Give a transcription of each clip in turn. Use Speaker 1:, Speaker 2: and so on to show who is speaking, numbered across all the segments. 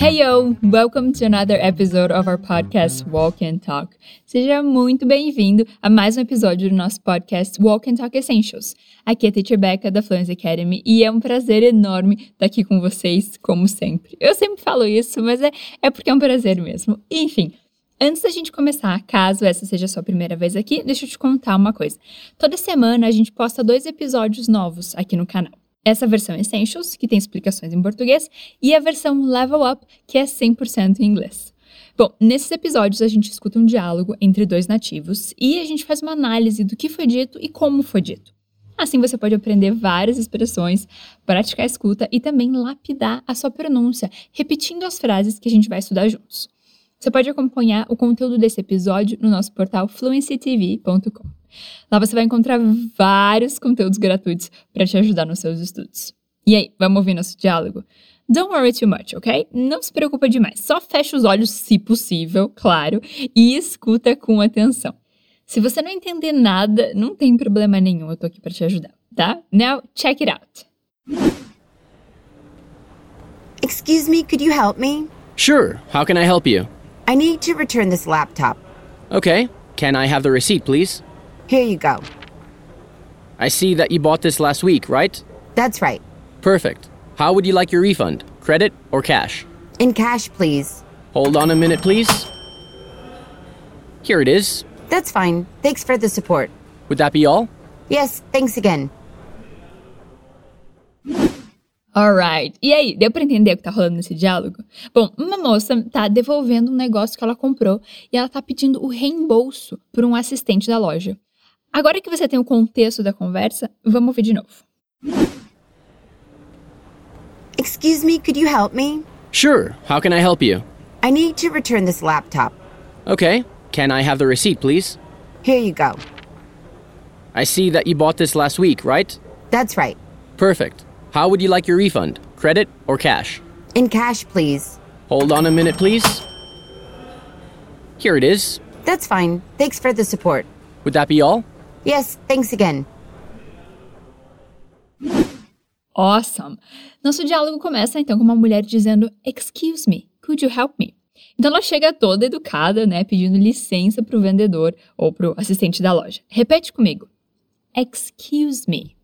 Speaker 1: Hey yo, welcome to another episode of our podcast Walk and Talk. Seja muito bem-vindo a mais um episódio do nosso podcast Walk and Talk Essentials. Aqui é a Teacher Becca da Fluency Academy e é um prazer enorme estar aqui com vocês, como sempre. Eu sempre falo isso, mas é, é porque é um prazer mesmo. Enfim, Antes da gente começar, caso essa seja a sua primeira vez aqui, deixa eu te contar uma coisa. Toda semana a gente posta dois episódios novos aqui no canal. Essa versão Essentials, que tem explicações em português, e a versão Level Up, que é 100% em inglês. Bom, nesses episódios a gente escuta um diálogo entre dois nativos e a gente faz uma análise do que foi dito e como foi dito. Assim você pode aprender várias expressões, praticar a escuta e também lapidar a sua pronúncia, repetindo as frases que a gente vai estudar juntos. Você pode acompanhar o conteúdo desse episódio no nosso portal fluencytv.com. Lá você vai encontrar vários conteúdos gratuitos para te ajudar nos seus estudos. E aí, vamos ouvir nosso diálogo? Don't worry too much, ok? Não se preocupa demais. Só fecha os olhos, se possível, claro, e escuta com atenção. Se você não entender nada, não tem problema nenhum, eu tô aqui para te ajudar, tá? Now, check it out.
Speaker 2: Excuse me, could you help me?
Speaker 3: Sure, how can I help you?
Speaker 2: I need to return this laptop.
Speaker 3: Okay, can I have the receipt, please?
Speaker 2: Here you go.
Speaker 3: I see that you bought this last week, right?
Speaker 2: That's right.
Speaker 3: Perfect. How would you like your refund? Credit or cash?
Speaker 2: In cash, please.
Speaker 3: Hold on a minute, please. Here it is.
Speaker 2: That's fine. Thanks for the support.
Speaker 3: Would that be all?
Speaker 2: Yes, thanks again.
Speaker 1: Alright. E aí, deu pra entender o que tá rolando nesse diálogo? Bom, uma moça tá devolvendo um negócio que ela comprou e ela tá pedindo o reembolso por um assistente da loja. Agora que você tem o contexto da conversa, vamos ouvir de novo.
Speaker 2: Excuse me, could you help me?
Speaker 3: Sure, how can I help you?
Speaker 2: I need to return this laptop.
Speaker 3: Okay, can I have the receipt, please?
Speaker 2: Here you go.
Speaker 3: I see that you bought this last week, right?
Speaker 2: That's right.
Speaker 3: Perfect. How would you like your refund? Credit or cash?
Speaker 2: In cash, please.
Speaker 3: Hold on a minute, please. Here it is.
Speaker 2: That's fine. Thanks for the support.
Speaker 3: Would that be all?
Speaker 2: Yes, thanks again.
Speaker 1: Awesome! Nosso diálogo começa então com uma mulher dizendo: Excuse me, could you help me? Então ela chega toda educada, né, pedindo licença para o vendedor ou para o assistente da loja. Repete comigo: Excuse me.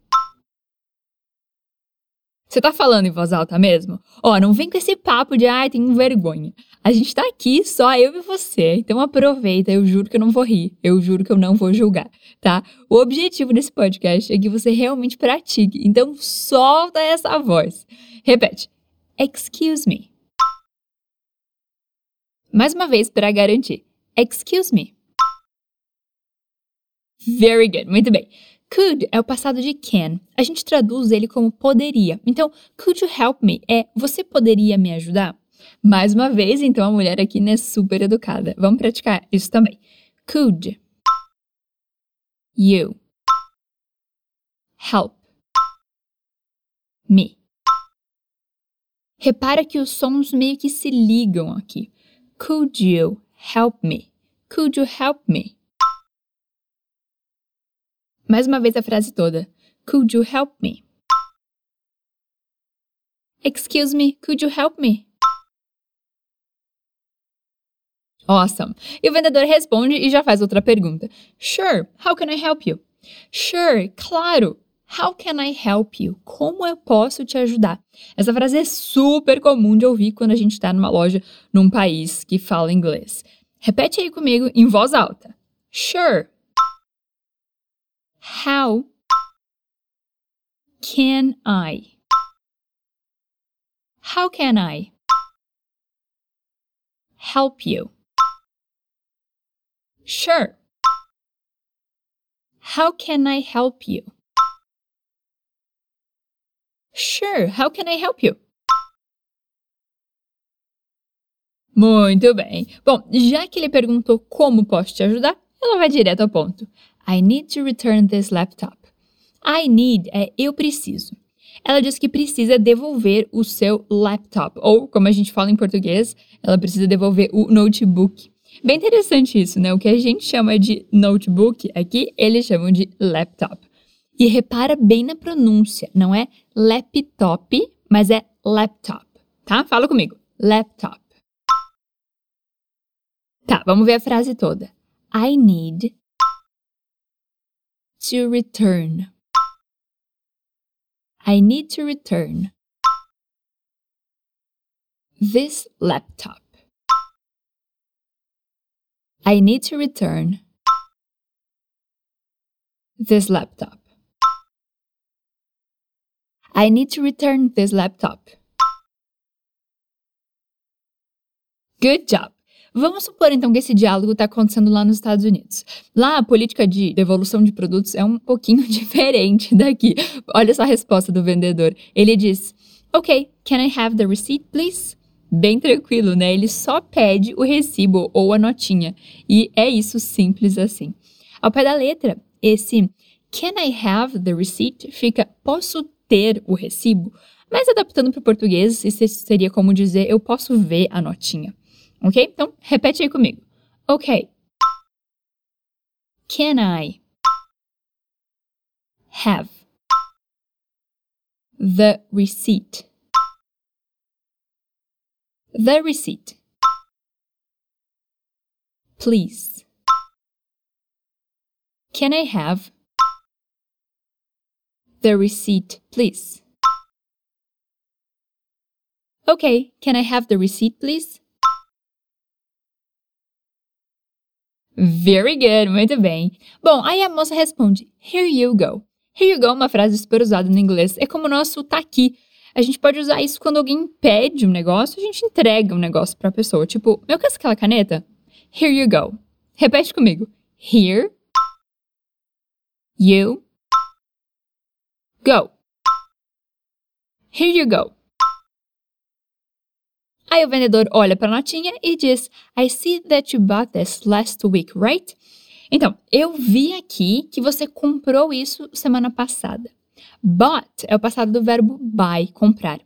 Speaker 1: Você tá falando em voz alta mesmo? Ó, não vem com esse papo de ai, tenho vergonha. A gente tá aqui só eu e você, então aproveita, eu juro que eu não vou rir, eu juro que eu não vou julgar, tá? O objetivo desse podcast é que você realmente pratique, então solta essa voz. Repete. Excuse me. Mais uma vez para garantir. Excuse me. Very good, muito bem. Could é o passado de can. A gente traduz ele como poderia. Então, could you help me é você poderia me ajudar? Mais uma vez, então a mulher aqui é super educada. Vamos praticar isso também. Could you help me? Repara que os sons meio que se ligam aqui. Could you help me? Could you help me? Mais uma vez a frase toda. Could you help me? Excuse me, could you help me? Awesome. E o vendedor responde e já faz outra pergunta. Sure, how can I help you? Sure, claro. How can I help you? Como eu posso te ajudar? Essa frase é super comum de ouvir quando a gente está numa loja num país que fala inglês. Repete aí comigo em voz alta. Sure, How can I? How can I help you? Sure. How can I help you? Sure, how can I help you? Muito bem. Bom, já que ele perguntou como posso te ajudar, ela vai direto ao ponto. I need to return this laptop. I need é eu preciso. Ela diz que precisa devolver o seu laptop, ou como a gente fala em português, ela precisa devolver o notebook. Bem interessante isso, né? O que a gente chama de notebook aqui, eles chamam de laptop. E repara bem na pronúncia, não é laptop, mas é laptop, tá? Fala comigo. laptop. Tá, vamos ver a frase toda. I need to return. I need to return this laptop. I need to return this laptop. I need to return this laptop. Good job! Vamos supor então que esse diálogo está acontecendo lá nos Estados Unidos. Lá a política de devolução de produtos é um pouquinho diferente daqui. Olha só a resposta do vendedor. Ele diz: Ok, can I have the receipt, please? Bem tranquilo, né? Ele só pede o recibo ou a notinha. E é isso simples assim. Ao pé da letra, esse can I have the receipt fica posso ter o recibo, mas adaptando para o português, isso seria como dizer eu posso ver a notinha. Ok? Então, repete aí comigo. Ok. Can I have the receipt? The receipt. Please. Can I have the receipt, please? Okay, can I have the receipt, please? Very good, muito bem. Bom, aí a moça responde: Here you go. Here you go é uma frase super usada no inglês. É como o nosso tá aqui. A gente pode usar isso quando alguém pede um negócio, a gente entrega um negócio para a pessoa. Tipo, eu quero aquela caneta? Here you go. Repete comigo. Here you go. Here you go. Aí o vendedor olha para a notinha e diz: I see that you bought this last week, right? Então, eu vi aqui que você comprou isso semana passada. Bought é o passado do verbo buy, comprar.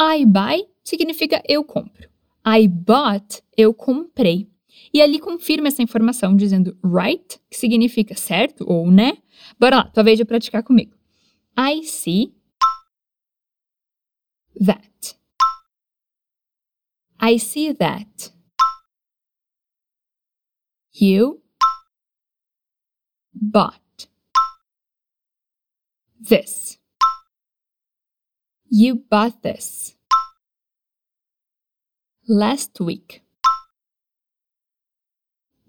Speaker 1: I buy significa eu compro. I bought, eu comprei. E ali confirma essa informação dizendo right, que significa certo ou né. Bora lá, tua vez de praticar comigo. I see that. I see that. You bought this. You bought this. Last week.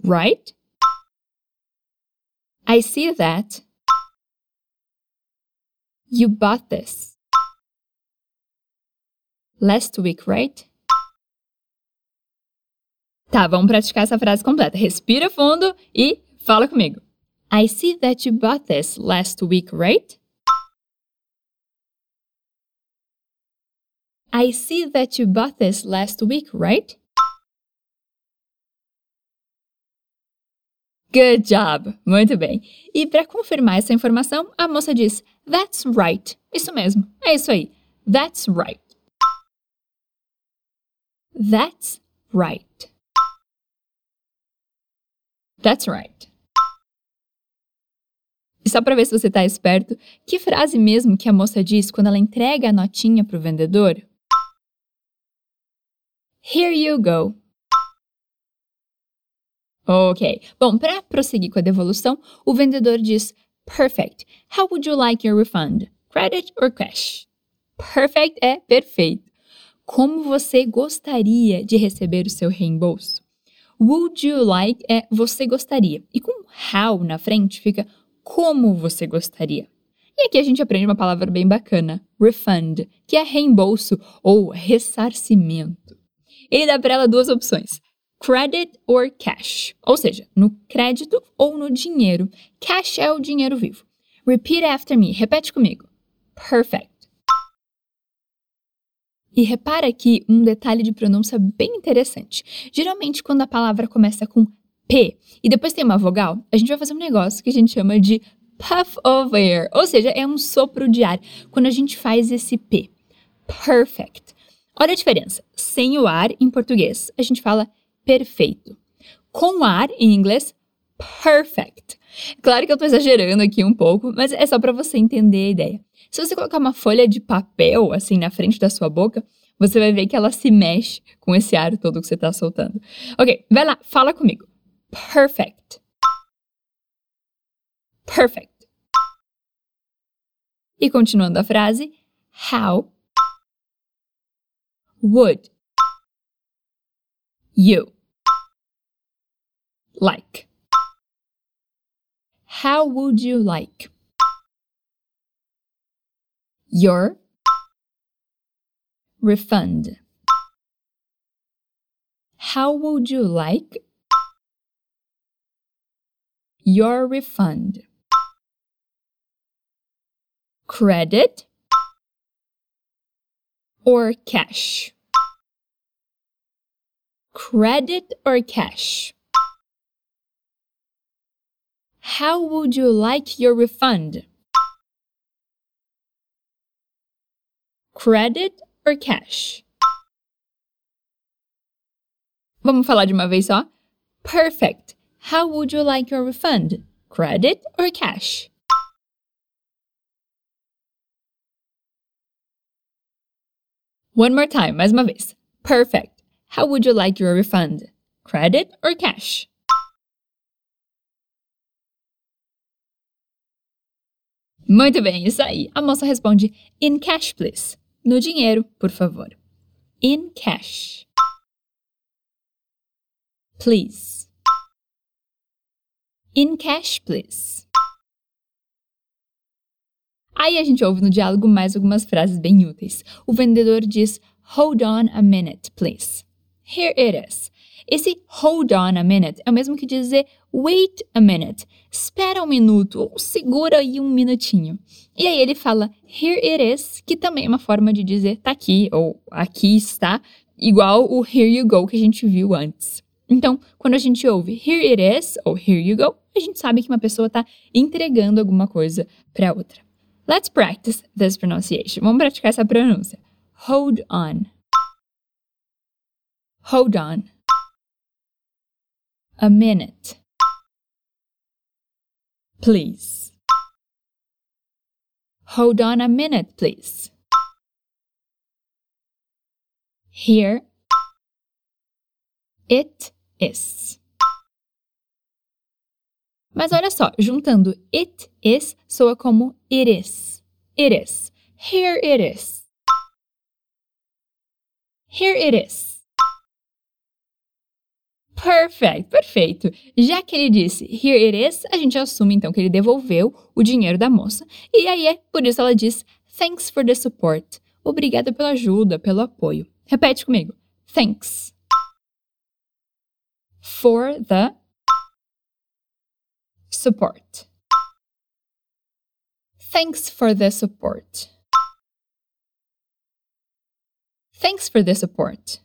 Speaker 1: Right? I see that. You bought this. Last week, right? Tá, vamos praticar essa frase completa. Respira fundo e fala comigo. I see that you bought this last week, right? I see that you bought this last week, right? Good job! Muito bem. E para confirmar essa informação, a moça diz: That's right. Isso mesmo. É isso aí. That's right. That's right. That's right. E só para ver se você está esperto, que frase mesmo que a moça diz quando ela entrega a notinha para o vendedor? Here you go. Ok. Bom, para prosseguir com a devolução, o vendedor diz: Perfect. How would you like your refund? Credit or cash? Perfect é perfeito. Como você gostaria de receber o seu reembolso? Would you like é você gostaria. E com how na frente fica como você gostaria. E aqui a gente aprende uma palavra bem bacana: refund, que é reembolso ou ressarcimento ele dá para ela duas opções: credit or cash, ou seja, no crédito ou no dinheiro. Cash é o dinheiro vivo. Repeat after me, repete comigo. Perfect. E repara aqui um detalhe de pronúncia bem interessante. Geralmente, quando a palavra começa com P e depois tem uma vogal, a gente vai fazer um negócio que a gente chama de puff of air, ou seja, é um sopro de ar quando a gente faz esse P. Perfect. Olha a diferença. Sem o ar em português, a gente fala perfeito. Com o ar em inglês, perfect. Claro que eu estou exagerando aqui um pouco, mas é só para você entender a ideia. Se você colocar uma folha de papel assim na frente da sua boca, você vai ver que ela se mexe com esse ar todo que você tá soltando. Ok, vai lá, fala comigo. Perfect. Perfect. E continuando a frase, how would you like? How would you like your refund? How would you like your refund? Credit or cash? Credit or cash? How would you like your refund? Credit or cash? Vamos falar de uma vez só? Perfect. How would you like your refund? Credit or cash? One more time, mais uma vez. Perfect. How would you like your refund? Credit or cash? Muito bem, isso aí. A moça responde: In cash, please. No dinheiro, por favor. In cash. Please. In cash, please. Aí a gente ouve no diálogo mais algumas frases bem úteis. O vendedor diz: Hold on a minute, please. Here it is. Esse hold on a minute é o mesmo que dizer wait a minute. Espera um minuto ou segura aí um minutinho. E aí ele fala here it is, que também é uma forma de dizer tá aqui ou aqui está, igual o here you go que a gente viu antes. Então, quando a gente ouve here it is ou here you go, a gente sabe que uma pessoa está entregando alguma coisa para outra. Let's practice this pronunciation. Vamos praticar essa pronúncia. Hold on. Hold on. A minute. Please. Hold on a minute, please. Here it is. Mas olha só, juntando it is soa como it is. It is. Here it is. Here it is. Perfect, perfeito. Já que ele disse here it is, a gente assume então que ele devolveu o dinheiro da moça. E aí é por isso ela diz thanks for the support. Obrigada pela ajuda, pelo apoio. Repete comigo. Thanks for the support. Thanks for the support. Thanks for the support.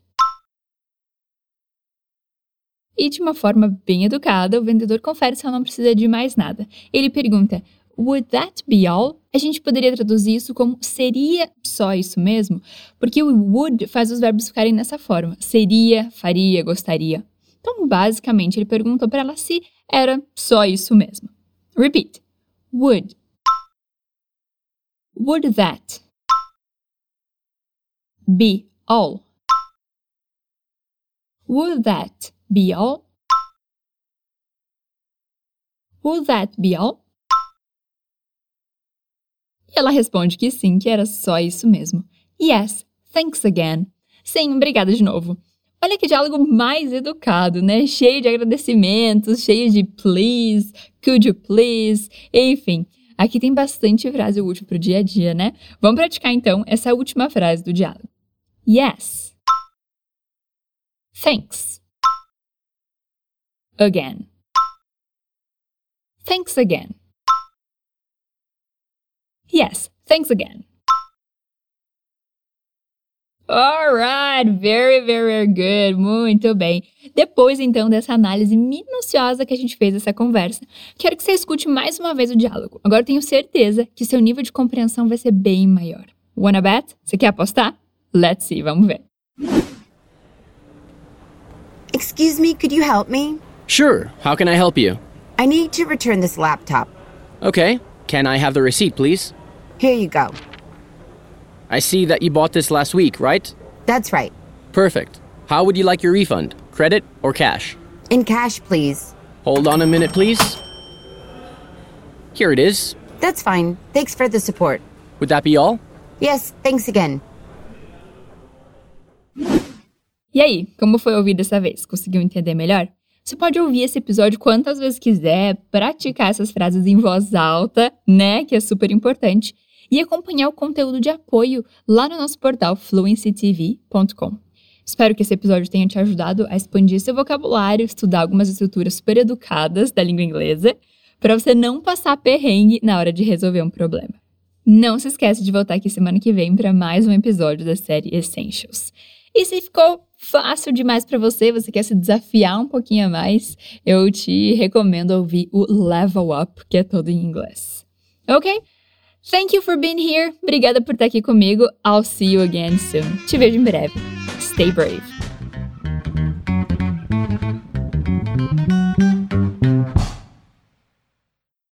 Speaker 1: E de uma forma bem educada, o vendedor confere se ela não precisa de mais nada. Ele pergunta: Would that be all? A gente poderia traduzir isso como seria só isso mesmo? Porque o would faz os verbos ficarem nessa forma: seria, faria, gostaria. Então, basicamente, ele perguntou para ela se era só isso mesmo. Repeat. Would. Would that be all? Would that all? Would that be all? E ela responde que sim, que era só isso mesmo. Yes, thanks again. Sim, obrigada de novo. Olha que diálogo mais educado, né? Cheio de agradecimentos, cheio de please, could you please, enfim. Aqui tem bastante frase útil para o dia a dia, né? Vamos praticar então essa última frase do diálogo. Yes. Thanks. Again. Thanks again. Yes, thanks again. Alright, very, very good. Muito bem. Depois, então, dessa análise minuciosa que a gente fez dessa conversa, quero que você escute mais uma vez o diálogo. Agora tenho certeza que seu nível de compreensão vai ser bem maior. Wanna bet? Você quer apostar? Let's see, vamos ver.
Speaker 2: Excuse me, could you help me?
Speaker 3: Sure, how can I help you?
Speaker 2: I need to return this laptop.
Speaker 3: Okay, can I have the receipt, please?
Speaker 2: Here you go.
Speaker 3: I see that you bought this last week, right?
Speaker 2: That's right.
Speaker 3: Perfect. How would you like your refund? Credit or cash?
Speaker 2: In cash, please.
Speaker 3: Hold on a minute, please. Here it is.
Speaker 2: That's fine. Thanks for the support.
Speaker 3: Would that be all?
Speaker 2: Yes, thanks again.
Speaker 1: E aí, como foi ouvir dessa vez? Conseguiu entender melhor? Você pode ouvir esse episódio quantas vezes quiser, praticar essas frases em voz alta, né? Que é super importante. E acompanhar o conteúdo de apoio lá no nosso portal fluencytv.com. Espero que esse episódio tenha te ajudado a expandir seu vocabulário, estudar algumas estruturas super educadas da língua inglesa, para você não passar perrengue na hora de resolver um problema. Não se esqueça de voltar aqui semana que vem para mais um episódio da série Essentials. E se ficou fácil demais para você, você quer se desafiar um pouquinho a mais, eu te recomendo ouvir o Level Up, que é todo em inglês. Ok? Thank you for being here. Obrigada por estar aqui comigo. I'll see you again soon. Te vejo em breve. Stay brave.